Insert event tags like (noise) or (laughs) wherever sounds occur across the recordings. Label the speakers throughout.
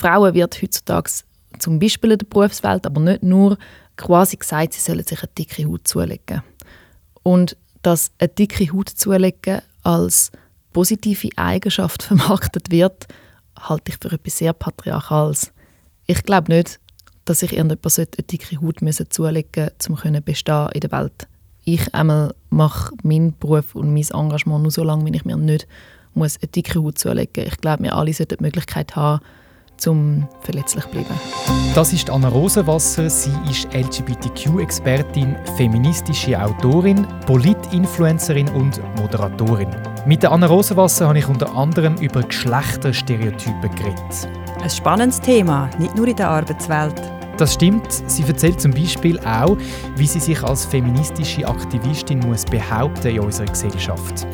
Speaker 1: Frauen wird heutzutage zum Beispiel in der Berufswelt, aber nicht nur, quasi gesagt, sie sollen sich eine dicke Haut zulegen. Und dass eine dicke Haut zulegen als positive Eigenschaft (laughs) vermarktet wird, halte ich für etwas sehr Patriarchales. Ich glaube nicht, dass sich irgendjemand eine dicke Haut zulegen müssen, um bestehen in der Welt. Ich einmal mache meinen Beruf und mein Engagement nur so lange, wie ich mir nicht muss eine dicke Haut zulegen muss. Ich glaube, wir alle sollten die Möglichkeit haben, zum verletzlich zu bleiben.
Speaker 2: Das ist Anna Rosenwasser. Sie ist LGBTQ-Expertin, feministische Autorin, Polit-Influencerin und Moderatorin. Mit Anna Rosenwasser habe ich unter anderem über Geschlechterstereotype geredet.
Speaker 3: Ein spannendes Thema, nicht nur in der Arbeitswelt.
Speaker 2: Das stimmt. Sie erzählt zum Beispiel auch, wie sie sich als feministische Aktivistin muss behaupten in unserer Gesellschaft.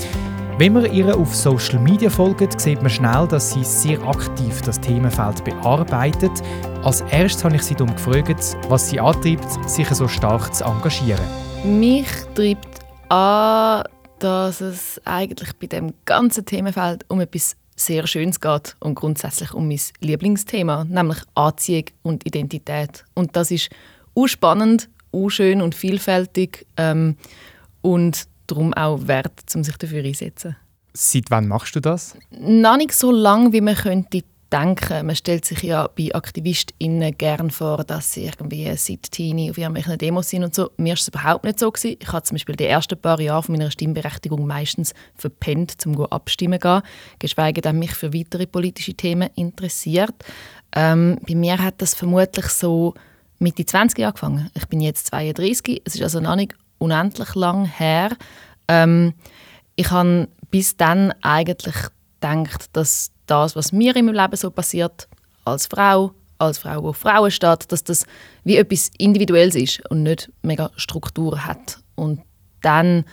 Speaker 2: Wenn man ihr auf Social Media folgt, sieht man schnell, dass sie sehr aktiv das Themenfeld bearbeitet. Als erstes habe ich sie darum gefragt, was sie antreibt, sich so stark zu engagieren.
Speaker 1: Mich treibt an, dass es eigentlich bei dem ganzen Themenfeld um etwas sehr Schönes geht und grundsätzlich um mein Lieblingsthema, nämlich Anziehung und Identität. Und das ist spannend, schön und vielfältig ähm, und darum auch wert, um sich dafür einzusetzen.
Speaker 2: Seit wann machst du das?
Speaker 1: Noch nicht so lange, wie man könnte denken. Man stellt sich ja bei AktivistInnen gerne vor, dass sie irgendwie seit Teenie auf irgendwelchen Demos sind und so. Mir war es überhaupt nicht so. Gewesen. Ich habe zum Beispiel die ersten paar Jahre von meiner Stimmberechtigung meistens verpennt, um abstimmen zu gehen, geschweige denn mich für weitere politische Themen interessiert. Ähm, bei mir hat das vermutlich so Mitte 20 angefangen. Ich bin jetzt 32, es ist also noch nicht unendlich lang her. Ähm, ich habe bis dann eigentlich gedacht, dass das, was mir in meinem Leben so passiert, als Frau, als Frau, die auf Frauen steht, dass das wie etwas Individuelles ist und nicht mega Struktur hat. Und dann,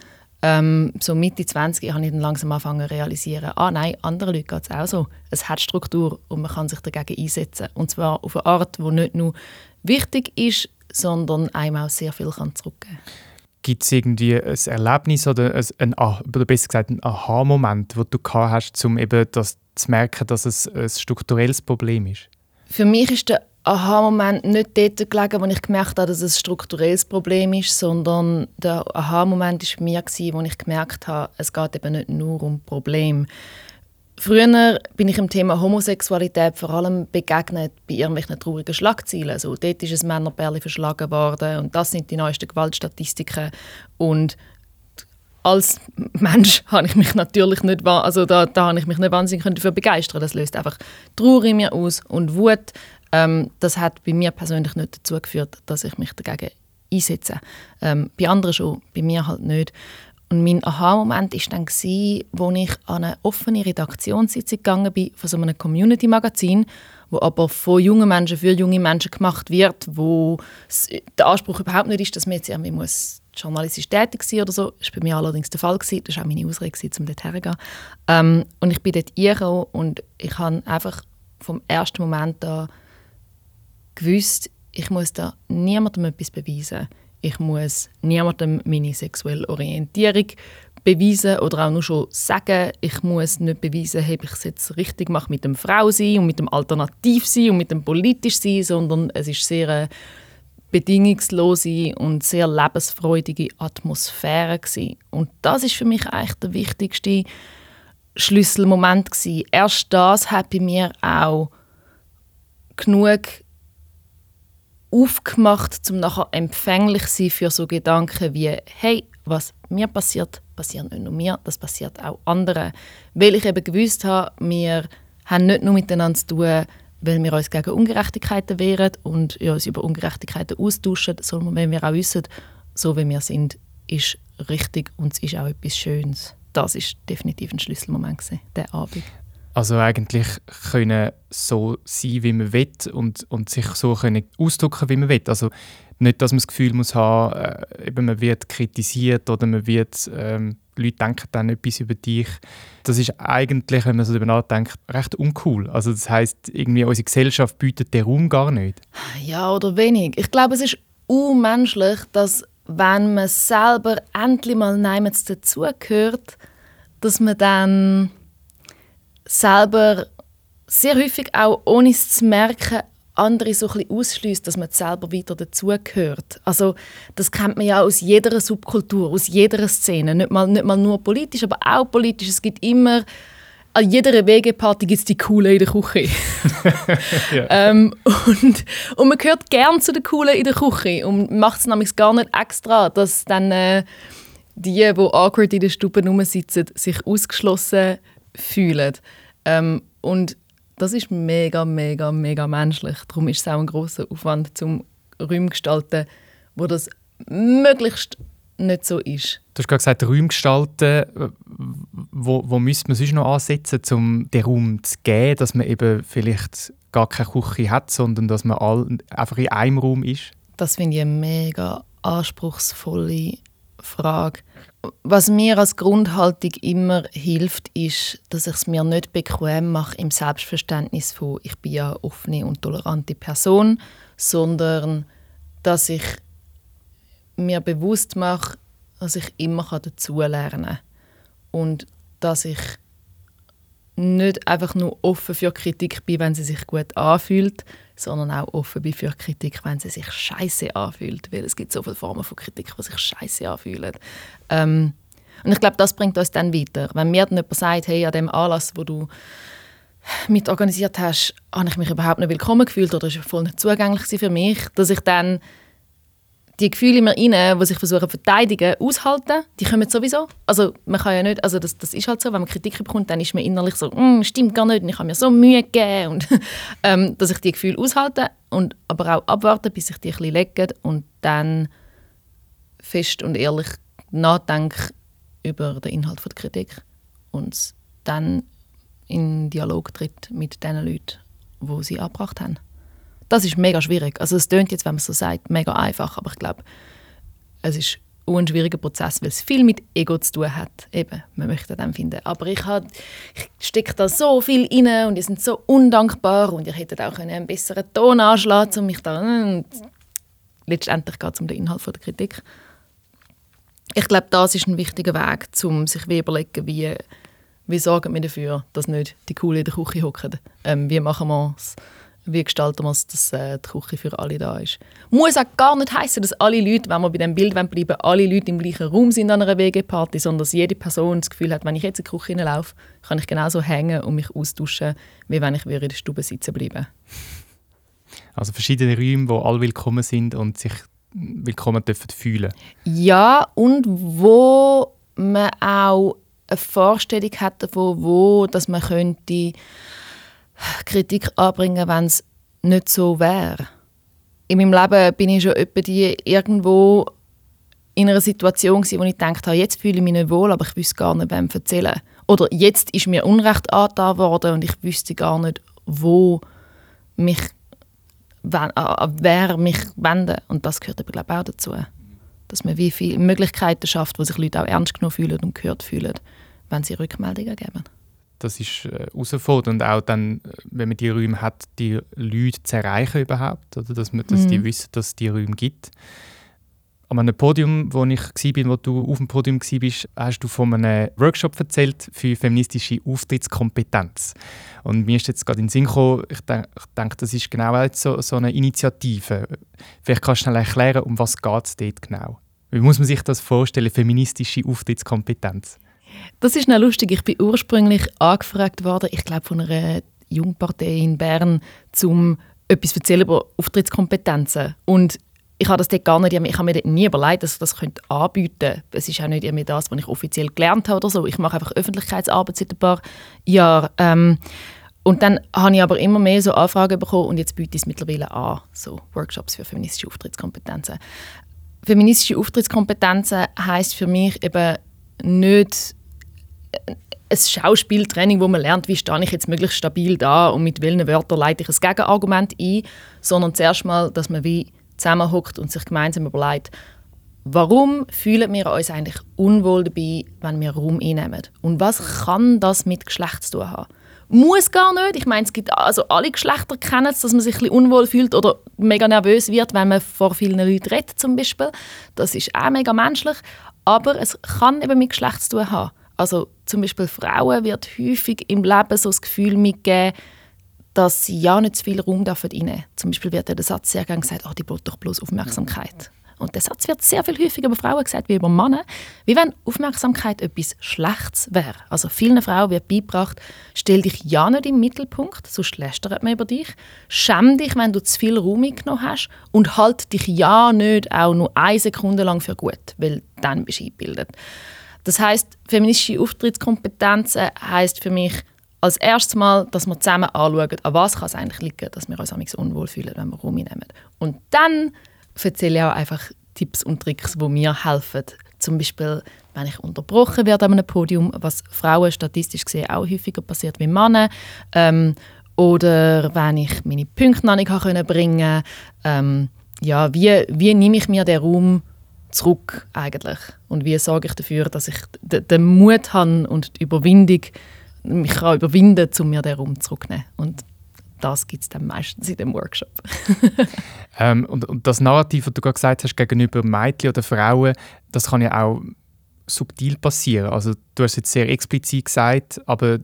Speaker 1: ähm, so Mitte 20, habe ich dann langsam angefangen zu realisieren, ah nein, anderen Leuten geht es auch so. Es hat Struktur und man kann sich dagegen einsetzen. Und zwar auf eine Art, die nicht nur wichtig ist, sondern einem auch sehr viel zurückgeben kann.
Speaker 2: Gibt es irgendwie ein Erlebnis oder ein, oder besser gesagt ein Aha-Moment, wo du gehabt hast, um eben das zu merken, dass es ein strukturelles Problem ist?
Speaker 1: Für mich ist der Aha-Moment nicht dort gelegen, wo ich gemerkt habe, dass es ein strukturelles Problem ist, sondern der Aha-Moment war mich, wo ich gemerkt habe, es geht eben nicht nur um Probleme. Früher bin ich im Thema Homosexualität vor allem begegnet bei irgendwelchen traurigen Schlagzeilen. Also, dort ist ein Männerbärli verschlagen worden und das sind die neuesten Gewaltstatistiken. Und als Mensch (laughs) habe ich mich natürlich nicht, also da, da habe ich mich nicht wahnsinnig dafür begeistern. Das löst einfach Trauer in mir aus und Wut. Ähm, das hat bei mir persönlich nicht dazu geführt, dass ich mich dagegen einsetze. Ähm, bei anderen schon, bei mir halt nicht. Und mein Aha-Moment war dann, als ich an eine offene Redaktionssitzung gegangen bin von so einem Community-Magazin, wo aber von jungen Menschen für junge Menschen gemacht wird, wo der Anspruch überhaupt nicht ist, dass man jetzt irgendwie muss journalistisch tätig sein oder so. Das war bei mir allerdings der Fall. Gewesen. Das war auch meine Ausrede, um dort herzugehen. Ähm, und ich bin dort reingekommen und ich habe einfach vom ersten Moment an gewusst, ich muss da niemandem etwas beweisen. Ich muss niemandem meine sexuelle Orientierung beweisen oder auch nur schon sagen. Ich muss nicht beweisen, ob ich es jetzt richtig mache mit dem Frau sein und mit dem Alternativ sein und mit dem politisch sein, sondern es ist sehr eine bedingungslose und sehr lebensfreudige Atmosphäre gewesen. Und das ist für mich eigentlich der wichtigste Schlüsselmoment gewesen. Erst das hat bei mir auch genug aufgemacht, um nachher empfänglich zu sein für so Gedanken wie «Hey, was mir passiert, passiert nicht nur mir, das passiert auch anderen». Weil ich eben gewusst habe, wir haben nicht nur miteinander zu tun, weil wir uns gegen Ungerechtigkeiten wehren und uns über Ungerechtigkeiten austauschen, sondern wenn wir auch wissen, so wie wir sind, ist richtig und es ist auch etwas Schönes. Das ist definitiv ein Schlüsselmoment gewesen, der Abend.
Speaker 2: Also eigentlich können so sein, wie man will und, und sich so können ausdrücken, wie man will. Also nicht, dass man das Gefühl muss haben, äh, eben man wird kritisiert oder man wird, ähm, Leute denken dann etwas über dich. Das ist eigentlich, wenn man so darüber nachdenkt, recht uncool. Also das heißt, irgendwie unsere Gesellschaft bietet den Raum gar nicht.
Speaker 1: Ja, oder wenig. Ich glaube, es ist unmenschlich, dass wenn man selber endlich mal niemals dazugehört, dass man dann selber sehr häufig auch, ohne es zu merken, andere so ein ausschließt, dass man selber weiter dazugehört. Also das kennt man ja aus jeder Subkultur, aus jeder Szene, nicht mal, nicht mal nur politisch, aber auch politisch. Es gibt immer an jeder WG-Party gibt es die Coole in der Küche. (laughs) ja. ähm, und, und man gehört gern zu den Coolen in der Küche und macht es nämlich gar nicht extra, dass dann äh, die, die awkward in der Stube rumsitzen, sich ausgeschlossen fühlen. Ähm, und das ist mega, mega, mega menschlich. Darum ist es auch ein großer Aufwand zum Räume gestalten, wo das möglichst nicht so ist.
Speaker 2: Du hast gerade gesagt, Räume gestalten. Wo, wo müsste man sonst noch ansetzen, um den Raum zu geben, dass man eben vielleicht gar keine Küche hat, sondern dass man all, einfach in einem Raum ist?
Speaker 1: Das finde ich eine mega anspruchsvolle Frage. Was mir als Grundhaltung immer hilft, ist, dass ich es mir nicht bequem mache im Selbstverständnis von ich bin ja offene und tolerante Person, sondern dass ich mir bewusst mache, dass ich immer dazulernen kann. Und dass ich nicht einfach nur offen für Kritik bin, wenn sie sich gut anfühlt, sondern auch offen bin für Kritik, wenn sie sich scheiße anfühlt, weil es gibt so viele Formen von Kritik, die sich scheiße anfühlen. Ähm, und ich glaube, das bringt uns dann weiter. Wenn mir dann jemand sagt, hey, an dem Anlass, wo du mit organisiert hast, habe ich mich überhaupt nicht willkommen gefühlt oder ist voll nicht zugänglich für mich, dass ich dann die Gefühle in mir rein, die sich versuchen verteidigen, aushalten, die kommen sowieso. Also man kann ja nicht, also das, das ist halt so, wenn man Kritik bekommt, dann ist man innerlich so, mm, stimmt gar nicht und ich habe mir so Mühe gegeben und (laughs) ähm, dass ich die Gefühle aushalte und aber auch abwarten, bis sich die ein bisschen legen und dann fest und ehrlich nachdenke über den Inhalt der Kritik und dann in Dialog tritt mit den Leuten, wo sie abgebracht haben. Das ist mega schwierig. Also es klingt jetzt, wenn man so sagt, mega einfach, aber ich glaube, es ist ein schwieriger Prozess, weil es viel mit Ego zu tun hat. Eben, man möchte dann finden. Aber ich, ich stecke da so viel rein und die sind so undankbar und ihr hättet auch einen besseren Ton anschlagen um mich da... Und letztendlich geht es um den Inhalt der Kritik. Ich glaube, das ist ein wichtiger Weg, um sich überlegen, wie, wie sorgen wir dafür, dass nicht die Coole in der Küche hocken. Ähm, wie machen wir es wie gestalten wir es, dass äh, die Küche für alle da ist. Muss auch gar nicht heißen, dass alle Leute, wenn wir bei dem Bild bleiben, alle Leute im gleichen Raum sind an einer WG-Party, sondern dass jede Person das Gefühl hat, wenn ich jetzt in die Küche hineinlaufe, kann ich genauso hängen und mich austauschen, wie wenn ich in der Stube sitzen bleibe.
Speaker 2: Also verschiedene Räume, wo alle willkommen sind und sich willkommen dürfen fühlen.
Speaker 1: Ja, und wo man auch eine Vorstellung hat davon, wo dass man könnte Kritik anbringen, wenn es nicht so wäre. In meinem Leben bin ich schon die irgendwo in einer Situation wo ich gedacht habe, jetzt fühle ich mich nicht wohl, aber ich wüsste gar nicht, wem erzählen. Oder jetzt ist mir Unrecht angetan worden und ich wüsste gar nicht, wo mich, wer mich wenden. Und das gehört aber, glaube ich, auch dazu. Dass man wie viele Möglichkeiten schafft, wo sich Leute auch ernst genommen fühlen und gehört fühlen, wenn sie Rückmeldungen geben
Speaker 2: das ist äh, herausfordernd. Und auch dann, äh, wenn man die Räume hat, die Leute zu erreichen überhaupt. Oder? Dass, man, dass mhm. die wissen, dass es die Räume gibt. An einem Podium, wo ich war, wo du auf dem Podium warst, hast du von einem Workshop erzählt für feministische Auftrittskompetenz. Und mir ist jetzt gerade in den Sinn gekommen, ich denke, denk, das ist genau so, so eine Initiative. Vielleicht kannst du schnell erklären, um was geht es dort genau? Wie muss man sich das vorstellen, feministische Auftrittskompetenz?
Speaker 1: Das ist noch lustig. Ich bin ursprünglich angefragt worden, ich glaube von einer Jungpartei in Bern, um etwas erzählen über Auftrittskompetenzen. Und ich habe das dort gar nicht, ich habe mir nie überlegt, dass ich das anbieten könnte. Es ist auch nicht irgendwie das, was ich offiziell gelernt habe oder so. Ich mache einfach Öffentlichkeitsarbeit seit ein paar Jahren. Ähm, und dann habe ich aber immer mehr so Anfragen bekommen und jetzt biete ich es mittlerweile an, so Workshops für feministische Auftrittskompetenzen. Feministische Auftrittskompetenzen heißt für mich eben nicht ein Schauspieltraining, wo man lernt, wie stehe ich jetzt möglichst stabil da und mit welchen Wörtern leite ich ein Gegenargument ein, sondern zuerst mal, dass man wie zusammenhockt und sich gemeinsam überlegt, warum fühlen wir uns eigentlich unwohl dabei, wenn wir Raum einnehmen? Und was kann das mit Geschlecht zu tun haben? Muss gar nicht. Ich meine, es gibt also alle Geschlechter kennen es, dass man sich ein bisschen unwohl fühlt oder mega nervös wird, wenn man vor vielen Leuten redet zum Beispiel. Das ist auch mega menschlich. Aber es kann eben mit Geschlecht zu tun haben. Also zum Beispiel Frauen wird häufig im Leben so das Gefühl mitgeben, dass sie ja nicht zu viel Raum dürfen reinnehmen. Zum Beispiel wird der Satz sehr gerne gesagt, oh, die braucht doch bloß Aufmerksamkeit. Und der Satz wird sehr viel häufiger über Frauen gesagt wie über Männer, wie wenn Aufmerksamkeit etwas Schlechtes wäre. Also vielen Frauen wird beigebracht, stell dich ja nicht im Mittelpunkt, sonst lästert man über dich. Schäm dich, wenn du zu viel Raum genommen hast und halt dich ja nicht auch nur eine Sekunde lang für gut, weil dann bist du eingebildet. Das heißt, feministische Auftrittskompetenzen heißt für mich als erstes Mal, dass wir zusammen anschauen, an was kann es eigentlich liegen, dass wir uns unwohl fühlen, wenn wir Raum nehmen. Und dann erzähle ich auch einfach Tipps und Tricks, die mir helfen. Zum Beispiel, wenn ich unterbrochen werde an einem Podium, was Frauen statistisch gesehen auch häufiger passiert wie Männer. Ähm, oder wenn ich meine Punkte noch nicht bringen ähm, ja, wie, wie nehme ich mir den Raum zurück eigentlich? Und wie sorge ich dafür, dass ich den Mut habe und die Überwindung mich kann überwinden kann, um mir den Raum zurückzunehmen. Und das gibt es dann meistens in dem Workshop. (laughs)
Speaker 2: ähm, und, und, das Narrativ, das du gerade gesagt hast, gegenüber Mädchen oder Frauen, das kann ja auch subtil passieren. Also du hast jetzt sehr explizit gesagt, aber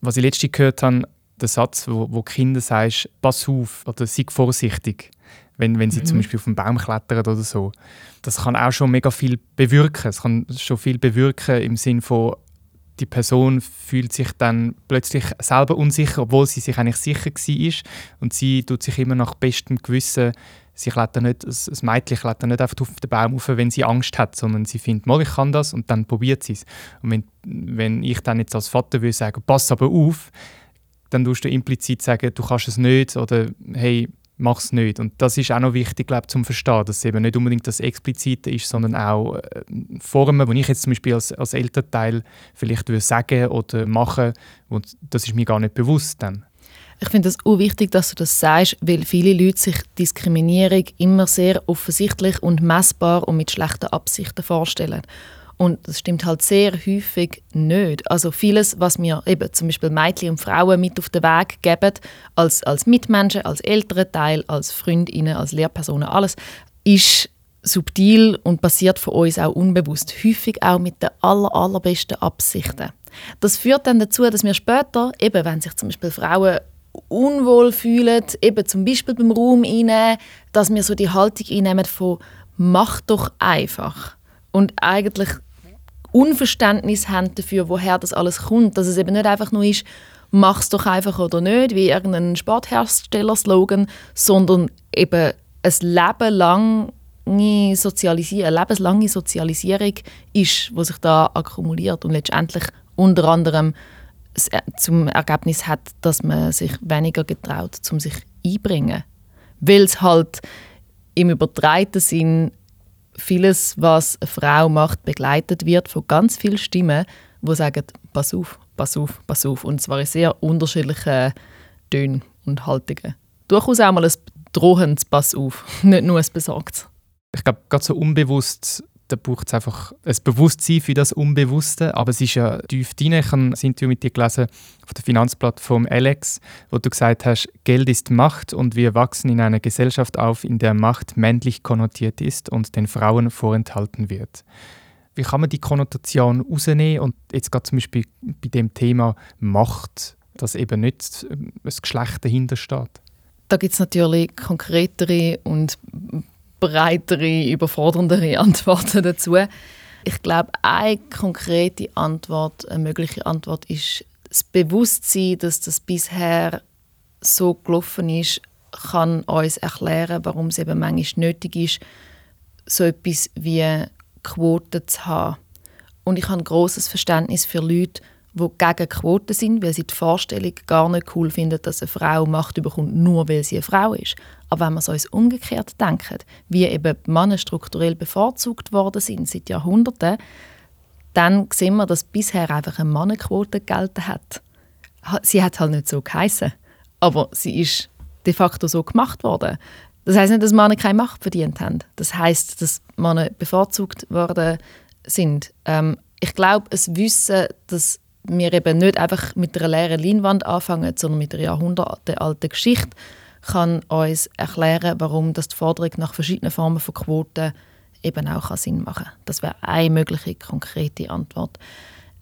Speaker 2: was ich letztens gehört habe, der Satz, wo, wo Kinder sagst, pass auf oder sei vorsichtig, wenn, wenn sie mhm. zum Beispiel auf einen Baum klettern oder so. Das kann auch schon mega viel bewirken. Es kann schon viel bewirken im Sinne von die Person fühlt sich dann plötzlich selber unsicher, obwohl sie sich eigentlich sicher war. Und sie tut sich immer nach bestem Gewissen, sie klettert nicht, das Mädchen klettert nicht einfach auf den Baum rauf, wenn sie Angst hat, sondern sie findet, mal, ich kann das und dann probiert sie es. Und wenn, wenn ich dann jetzt als Vater würde sagen, pass aber auf, dann tust du implizit sagen, du kannst es nicht oder hey, mach es nicht. Und das ist auch noch wichtig, glaube ich, zum Verstehen, dass es eben nicht unbedingt das Explizite ist, sondern auch äh, Formen, die ich jetzt zum Beispiel als, als Elternteil vielleicht würde sagen oder machen, und das ist mir gar nicht bewusst dann.
Speaker 1: Ich finde es auch wichtig, dass du das sagst, weil viele Leute sich Diskriminierung immer sehr offensichtlich und messbar und mit schlechten Absichten vorstellen. Und das stimmt halt sehr häufig nicht. Also vieles, was mir eben zum Beispiel Mädchen und Frauen mit auf den Weg geben, als, als Mitmenschen, als ältere Teil, als Freundinnen, als Lehrpersonen, alles, ist subtil und passiert von uns auch unbewusst. Häufig auch mit den aller, allerbesten Absichten. Das führt dann dazu, dass wir später, eben wenn sich zum Beispiel Frauen unwohl fühlen, eben zum Beispiel beim Raum einnehmen, dass wir so die Haltung einnehmen von «mach doch einfach». Und eigentlich Unverständnis haben dafür, woher das alles kommt. Dass es eben nicht einfach nur ist, mach es doch einfach oder nicht, wie irgendein Sporthersteller-Slogan, sondern eben ein Leben lang eine lebenslange Sozialisierung ist, die sich da akkumuliert und letztendlich unter anderem zum Ergebnis hat, dass man sich weniger getraut, um sich einbringen. Weil es halt im übertreiten Sinn vieles, was eine Frau macht, begleitet wird von ganz vielen Stimmen, die sagen, pass auf, pass auf, pass auf. Und zwar in sehr unterschiedlichen Tönen und Haltungen. Durchaus auch mal ein drohendes Pass auf, (laughs) nicht nur ein besorgtes.
Speaker 2: Ich glaube, gerade so unbewusst da braucht es einfach ein Bewusstsein für das Unbewusste. Aber es ist ja tief drin. Ich habe ein Interview mit dir gelesen von der Finanzplattform Alex, wo du gesagt hast, Geld ist Macht und wir wachsen in einer Gesellschaft auf, in der Macht männlich konnotiert ist und den Frauen vorenthalten wird. Wie kann man die Konnotation rausnehmen und jetzt gerade zum Beispiel bei dem Thema Macht, dass eben nicht ein Geschlecht dahinter steht?
Speaker 1: Da gibt es natürlich konkretere und breitere, überforderndere (laughs) Antworten dazu. Ich glaube, eine konkrete Antwort, eine mögliche Antwort ist das Bewusstsein, dass das bisher so gelaufen ist, kann uns erklären, warum es eben manchmal nötig ist, so etwas wie Quoten zu haben. Und ich habe ein großes Verständnis für Leute, die gegen Quoten sind, weil sie die Vorstellung gar nicht cool finden, dass eine Frau Macht bekommt, nur weil sie eine Frau ist. Aber wenn wir es uns umgekehrt denken, wie eben Männer strukturell bevorzugt worden sind seit Jahrhunderten, dann sehen wir, dass bisher einfach eine Mannenquote gelten hat. Sie hat halt nicht so geheißen, aber sie ist de facto so gemacht worden. Das heißt nicht, dass Männer keine Macht verdient haben. Das heißt, dass Männer bevorzugt worden sind. Ähm, ich glaube, es Wissen, dass wir eben nicht einfach mit einer leeren Leinwand anfangen, sondern mit einer jahrhundertealten Geschichte, kann uns erklären, warum das die Forderung nach verschiedenen Formen von Quoten eben auch Sinn machen kann. Das wäre eine mögliche konkrete Antwort.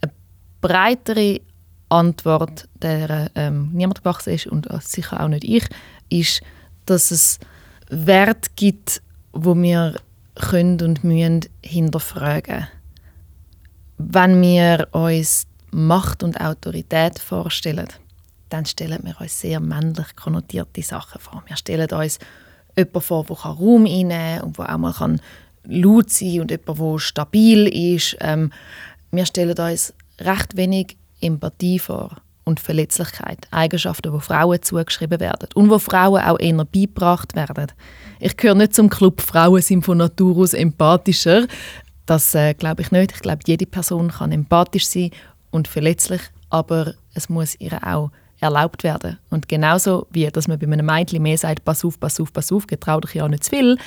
Speaker 1: Eine breitere Antwort, der ähm, niemand gewachsen ist und sicher auch nicht ich, ist, dass es Wert gibt, wo wir können und müssen hinterfragen. Wenn wir uns Macht und Autorität vorstellen, dann stellen wir uns sehr männlich konnotierte Sachen vor. Wir stellen uns jemanden vor, der Raum einnehmen kann und der auch mal kann laut sein und jemand, der stabil ist. Ähm, wir stellen uns recht wenig Empathie vor und Verletzlichkeit, Eigenschaften, die Frauen zugeschrieben werden und wo Frauen auch eher beigebracht werden. Ich gehöre nicht zum Club Frauen sind von Natur aus empathischer. Das äh, glaube ich nicht. Ich glaube, jede Person kann empathisch sein und verletzlich, aber es muss ihr auch erlaubt werden. Und genauso wie dass man bei einem Mädchen mehr sagt, pass auf, pass auf, pass auf, getrau dich ja nicht zu viel,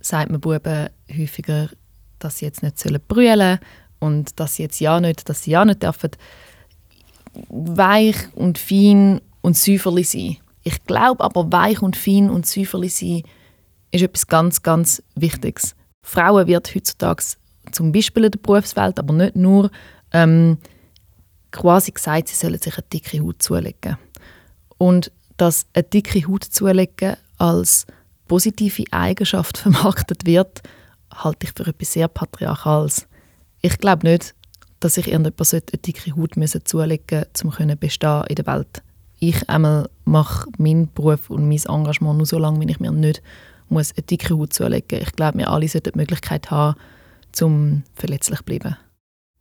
Speaker 1: sagt man Buben häufiger, dass sie jetzt nicht brüllen sollen und dass sie jetzt ja nicht, dass sie ja nicht dürfen weich und fein und säuferlich sein. Ich glaube aber, weich und fein und säuferlich sein ist etwas ganz, ganz Wichtiges. Frauen wird heutzutage zum Beispiel in der Berufswelt, aber nicht nur, ähm, quasi gesagt, sie sollen sich eine dicke Haut zulegen. Und dass eine dicke Haut zulegen als positive Eigenschaft (laughs) vermarktet wird, halte ich für etwas sehr Patriarchales. Ich glaube nicht, dass sich irgendjemand eine dicke Haut zulegen müssen, um bestehen in der Welt. Ich einmal mache meinen Beruf und mein Engagement nur so lange, wie ich mir nicht muss eine dicke Haut zulegen muss. Ich glaube, wir alle sollten die Möglichkeit haben, zum verletzlich zu bleiben.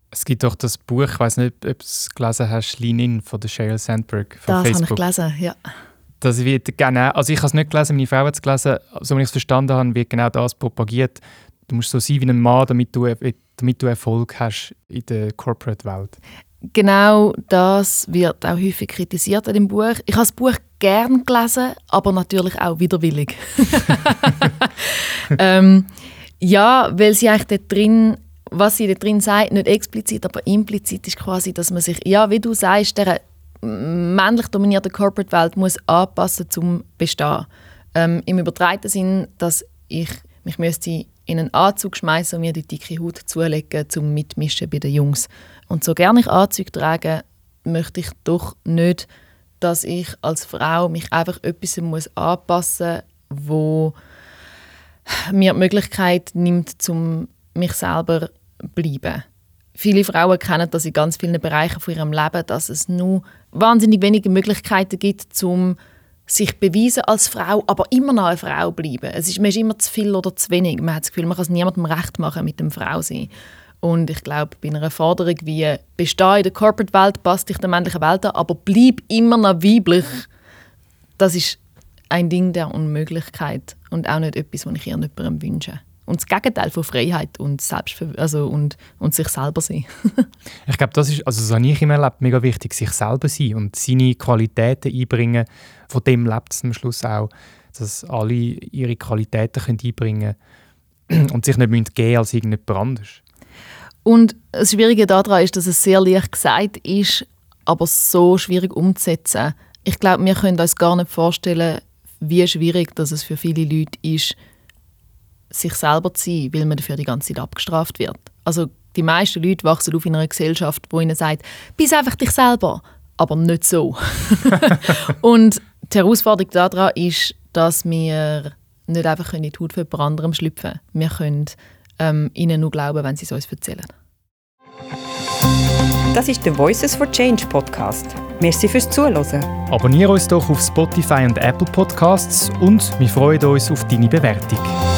Speaker 2: Es gibt doch das Buch, ich weiß nicht, ob du es gelesen hast, Lean In von der Sheryl Sandberg von
Speaker 1: das
Speaker 2: Facebook.
Speaker 1: Das habe ich gelesen, ja.
Speaker 2: Das wird genau, also ich habe es nicht gelesen, meine Frau hat es gelesen, so wie ich es verstanden habe, wird genau das propagiert. Du musst so sein wie ein Mann, damit du, damit du Erfolg hast in der Corporate-Welt.
Speaker 1: Genau das wird auch häufig kritisiert in dem Buch. Ich habe das Buch gern gelesen, aber natürlich auch widerwillig. (laughs) (laughs) ähm, ja, weil sie eigentlich dort drin was sie da drin sagt, nicht explizit, aber implizit ist quasi, dass man sich, ja, wie du sagst, der männlich dominierte Corporate-Welt muss anpassen zum Bestehen. Ähm, Im übertreiten Sinn, dass ich mich müsste in einen Anzug schmeißen und mir die dicke Haut zulegen zum Mitmischen bei den Jungs. Und so gerne ich Anzüge trage, möchte ich doch nicht, dass ich als Frau mich einfach etwas muss anpassen muss, wo mir die Möglichkeit nimmt, zum mich selber bleiben. Viele Frauen kennen das in ganz vielen Bereichen von ihrem Leben, dass es nur wahnsinnig wenige Möglichkeiten gibt, um sich beweisen als Frau, aber immer noch eine Frau bleiben. Es ist, man ist immer zu viel oder zu wenig. Man hat das Gefühl, man kann es niemandem recht machen mit dem Frau sein. Und ich glaube, bei einer Forderung wie «Besteh in der Corporate-Welt, passt dich der männlichen Welt an, aber bleib immer noch weiblich», das ist ein Ding der Unmöglichkeit und auch nicht etwas, was ich irgendjemandem wünsche und das Gegenteil von Freiheit und, also und, und sich selber sein. (laughs)
Speaker 2: ich glaube, das ist, also das habe ich immer erlebt, mega wichtig, sich selber sein und seine Qualitäten einbringen. Von dem lebt es am Schluss auch, dass alle ihre Qualitäten können einbringen können und sich nicht müssen geben als irgendjemand anderes.
Speaker 1: Und das Schwierige daran ist, dass es sehr leicht gesagt ist, aber so schwierig umzusetzen. Ich glaube, wir können uns gar nicht vorstellen, wie schwierig dass es für viele Leute ist, sich selber zu sein, weil man dafür die ganze Zeit abgestraft wird. Also die meisten Leute wachsen auf in einer Gesellschaft, wo ihnen sagt, bist einfach dich selber, aber nicht so. (laughs) und die Herausforderung daran ist, dass wir nicht einfach in die Haut von jemand anderem schlüpfen können. Wir können ähm, ihnen nur glauben, wenn sie es uns erzählen.
Speaker 3: Das ist der Voices for Change Podcast. Merci fürs Zuhören.
Speaker 2: Abonniere uns doch auf Spotify und Apple Podcasts und wir freuen uns auf deine Bewertung.